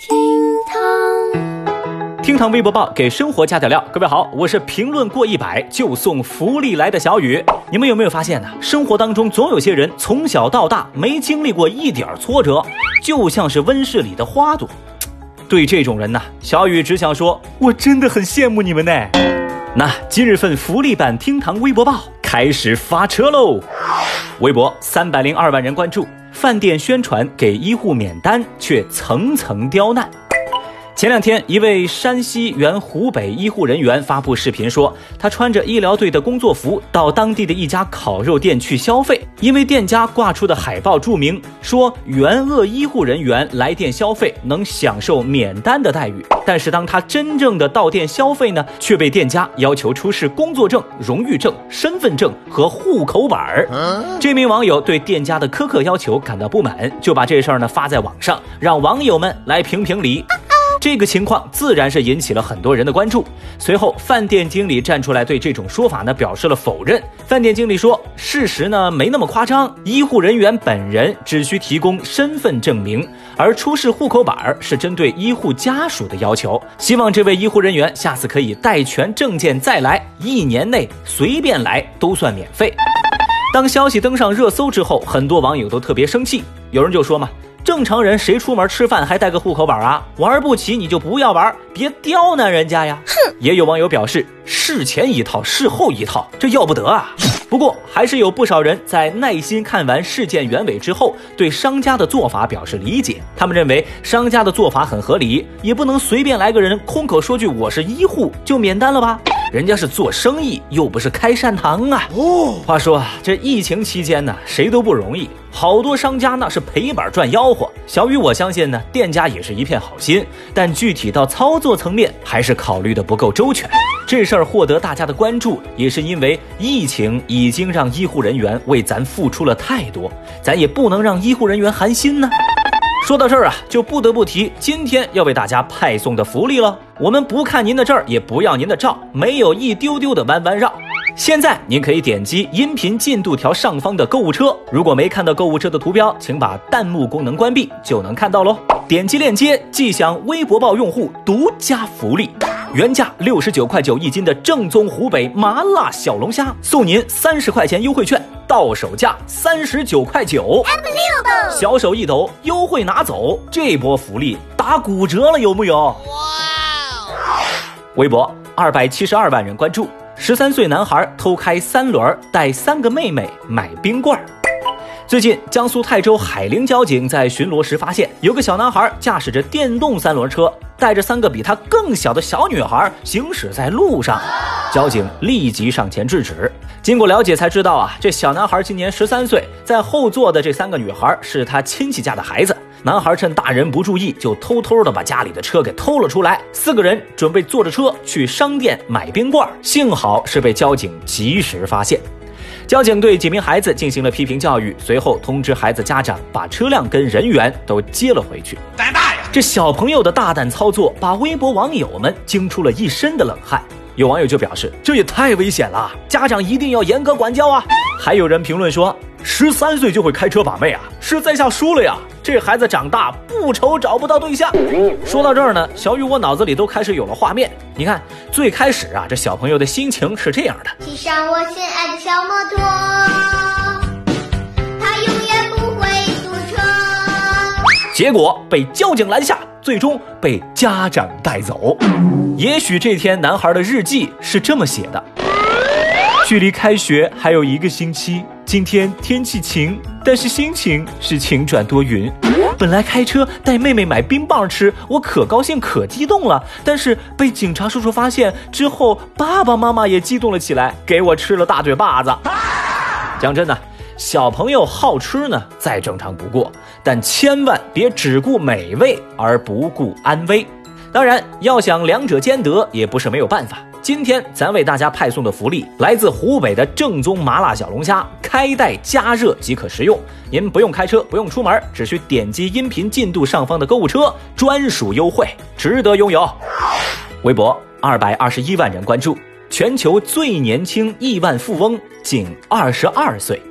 厅堂，厅堂微博报给生活加点料。各位好，我是评论过一百就送福利来的小雨。你们有没有发现呢？生活当中总有些人从小到大没经历过一点挫折，就像是温室里的花朵。对这种人呢，小雨只想说，我真的很羡慕你们呢。那今日份福利版厅堂微博报开始发车喽！微博三百零二万人关注，饭店宣传给医护免单，却层层刁难。前两天，一位山西原湖北医护人员发布视频说，他穿着医疗队的工作服到当地的一家烤肉店去消费，因为店家挂出的海报注明说援鄂医护人员来店消费能享受免单的待遇。但是当他真正的到店消费呢，却被店家要求出示工作证、荣誉证、身份证和户口本儿。这名网友对店家的苛刻要求感到不满，就把这事儿呢发在网上，让网友们来评评理。这个情况自然是引起了很多人的关注。随后，饭店经理站出来对这种说法呢表示了否认。饭店经理说，事实呢没那么夸张，医护人员本人只需提供身份证明，而出示户口本是针对医护家属的要求。希望这位医护人员下次可以带全证件再来，一年内随便来都算免费。当消息登上热搜之后，很多网友都特别生气，有人就说嘛。正常人谁出门吃饭还带个户口本啊？玩不起你就不要玩，别刁难人家呀！哼！也有网友表示，事前一套，事后一套，这要不得啊！不过还是有不少人在耐心看完事件原委之后，对商家的做法表示理解。他们认为商家的做法很合理，也不能随便来个人空口说句我是医护就免单了吧？人家是做生意，又不是开善堂啊！哦，话说这疫情期间呢，谁都不容易。好多商家那是赔本赚吆喝，小雨我相信呢，店家也是一片好心，但具体到操作层面还是考虑的不够周全。这事儿获得大家的关注，也是因为疫情已经让医护人员为咱付出了太多，咱也不能让医护人员寒心呢。说到这儿啊，就不得不提今天要为大家派送的福利了。我们不看您的证，也不要您的照，没有一丢丢的弯弯绕。现在您可以点击音频进度条上方的购物车，如果没看到购物车的图标，请把弹幕功能关闭，就能看到喽。点击链接即享微博报用户独家福利，原价六十九块九一斤的正宗湖北麻辣小龙虾，送您三十块钱优惠券，到手价三十九块九，小手一抖，优惠拿走，这波福利打骨折了，有木有？哇！微博二百七十二万人关注。十三岁男孩偷开三轮，带三个妹妹买冰棍儿。最近，江苏泰州海陵交警在巡逻时发现，有个小男孩驾驶着电动三轮车，带着三个比他更小的小女孩行驶在路上。交警立即上前制止。经过了解才知道啊，这小男孩今年十三岁，在后座的这三个女孩是他亲戚家的孩子。男孩趁大人不注意，就偷偷的把家里的车给偷了出来。四个人准备坐着车去商店买冰棍，幸好是被交警及时发现。交警对几名孩子进行了批评教育，随后通知孩子家长把车辆跟人员都接了回去。胆大呀！这小朋友的大胆操作，把微博网友们惊出了一身的冷汗。有网友就表示，这也太危险了，家长一定要严格管教啊！还有人评论说，十三岁就会开车把妹啊，是在下输了呀！这孩子长大不愁找不到对象。说到这儿呢，小雨我脑子里都开始有了画面。你看，最开始啊，这小朋友的心情是这样的：骑上我心爱的小摩托，结果被交警拦下，最终被家长带走。也许这天男孩的日记是这么写的：距离开学还有一个星期，今天天气晴，但是心情是晴转多云。本来开车带妹妹买冰棒吃，我可高兴可激动了。但是被警察叔叔发现之后，爸爸妈妈也激动了起来，给我吃了大嘴巴子。讲真的，小朋友好吃呢，再正常不过，但千万别只顾美味而不顾安危。当然，要想两者兼得，也不是没有办法。今天咱为大家派送的福利来自湖北的正宗麻辣小龙虾，开袋加热即可食用。您不用开车，不用出门，只需点击音频进度上方的购物车，专属优惠，值得拥有。微博二百二十一万人关注，全球最年轻亿万富翁仅二十二岁。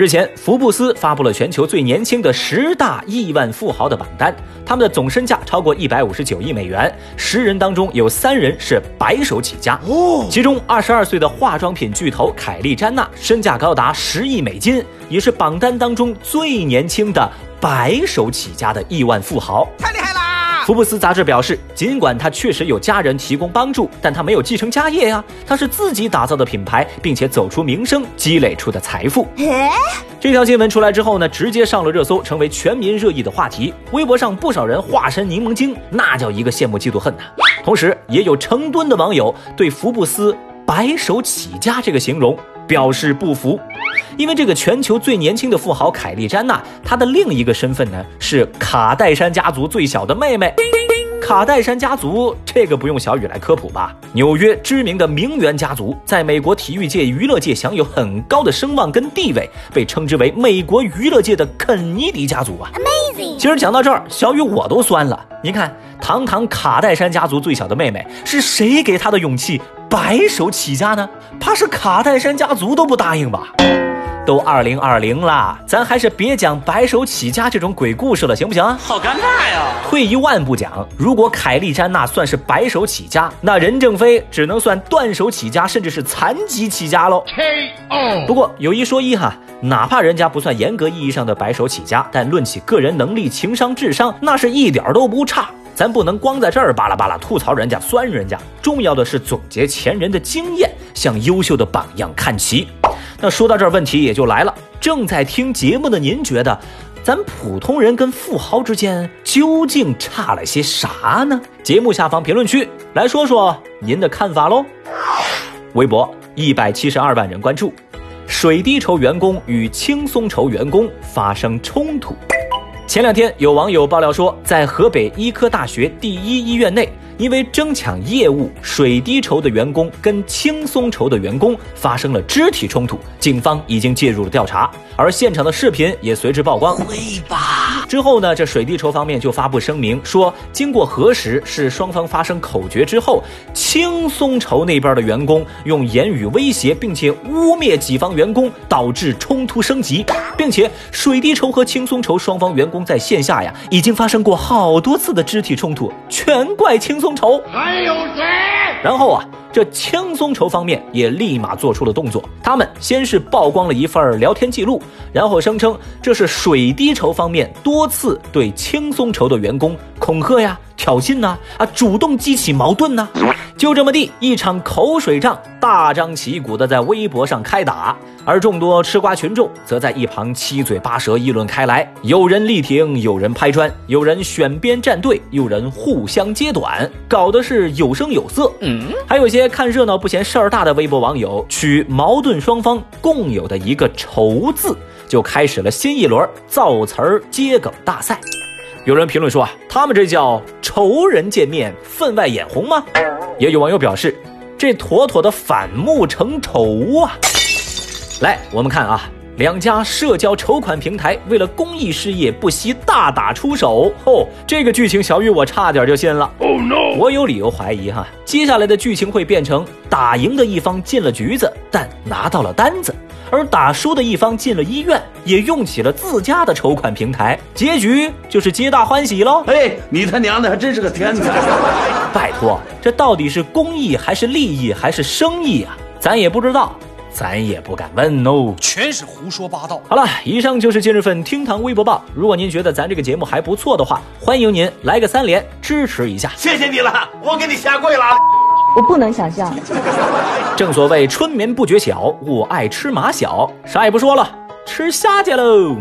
日前，福布斯发布了全球最年轻的十大亿万富豪的榜单，他们的总身价超过一百五十九亿美元，十人当中有三人是白手起家。哦，其中二十二岁的化妆品巨头凯利詹娜身价高达十亿美金，也是榜单当中最年轻的白手起家的亿万富豪。太厉害了！福布斯杂志表示，尽管他确实有家人提供帮助，但他没有继承家业呀，他是自己打造的品牌，并且走出名声，积累出的财富。这条新闻出来之后呢，直接上了热搜，成为全民热议的话题。微博上不少人化身柠檬精，那叫一个羡慕嫉妒恨呐。同时，也有成吨的网友对福布斯白手起家这个形容表示不服，因为这个全球最年轻的富豪凯利詹娜，她的另一个身份呢是卡戴珊家族最小的妹妹。卡戴珊家族，这个不用小雨来科普吧？纽约知名的名媛家族，在美国体育界、娱乐界享有很高的声望跟地位，被称之为美国娱乐界的肯尼迪家族啊。Amazing！其实讲到这儿，小雨我都酸了。您看，堂堂卡戴珊家族最小的妹妹，是谁给她的勇气白手起家呢？怕是卡戴珊家族都不答应吧？都二零二零了，咱还是别讲白手起家这种鬼故事了，行不行？好尴尬呀！退一万步讲，如果凯莉詹娜算是白手起家，那任正非只能算断手起家，甚至是残疾起家喽。K.O. 不过有一说一哈，哪怕人家不算严格意义上的白手起家，但论起个人能力、情商、智商，那是一点都不差。咱不能光在这儿巴拉巴拉吐槽人家、酸人家，重要的是总结前人的经验，向优秀的榜样看齐。那说到这儿，问题也就来了。正在听节目的您觉得，咱普通人跟富豪之间究竟差了些啥呢？节目下方评论区来说说您的看法喽。微博一百七十二万人关注，水滴筹员工与轻松筹员工发生冲突。前两天有网友爆料说，在河北医科大学第一医院内。因为争抢业务，水滴筹的员工跟轻松筹的员工发生了肢体冲突，警方已经介入了调查，而现场的视频也随之曝光。会吧？之后呢？这水滴筹方面就发布声明说，经过核实，是双方发生口角之后，轻松筹那边的员工用言语威胁，并且污蔑己方员工，导致冲突升级，并且水滴筹和轻松筹双方员工在线下呀，已经发生过好多次的肢体冲突，全怪轻松。筹还有谁？然后啊，这轻松筹方面也立马做出了动作。他们先是曝光了一份聊天记录，然后声称这是水滴筹方面多次对轻松筹的员工恐吓呀。挑衅呐？啊，主动激起矛盾呐？就这么地，一场口水仗大张旗鼓的在微博上开打，而众多吃瓜群众则在一旁七嘴八舌议论开来，有人力挺，有人拍砖，有人选边站队，有人互相揭短，搞得是有声有色。嗯，还有些看热闹不嫌事儿大的微博网友，取矛盾双方共有的一个“仇”字，就开始了新一轮造词儿接梗大赛。有人评论说啊，他们这叫仇人见面分外眼红吗？也有网友表示，这妥妥的反目成仇啊！来，我们看啊，两家社交筹款平台为了公益事业不惜大打出手。吼，这个剧情小雨我差点就信了。Oh no！我有理由怀疑哈，接下来的剧情会变成打赢的一方进了局子，但拿到了单子。而打输的一方进了医院，也用起了自家的筹款平台，结局就是皆大欢喜喽。哎，你他娘的还真是个天才！拜托，这到底是公益还是利益还是生意啊？咱也不知道，咱也不敢问哦。全是胡说八道。好了，以上就是今日份厅堂微博报。如果您觉得咱这个节目还不错的话，欢迎您来个三连支持一下。谢谢你了，我给你下跪了。我不能想象。正所谓春眠不觉晓，我爱吃马小。啥也不说了，吃虾去喽。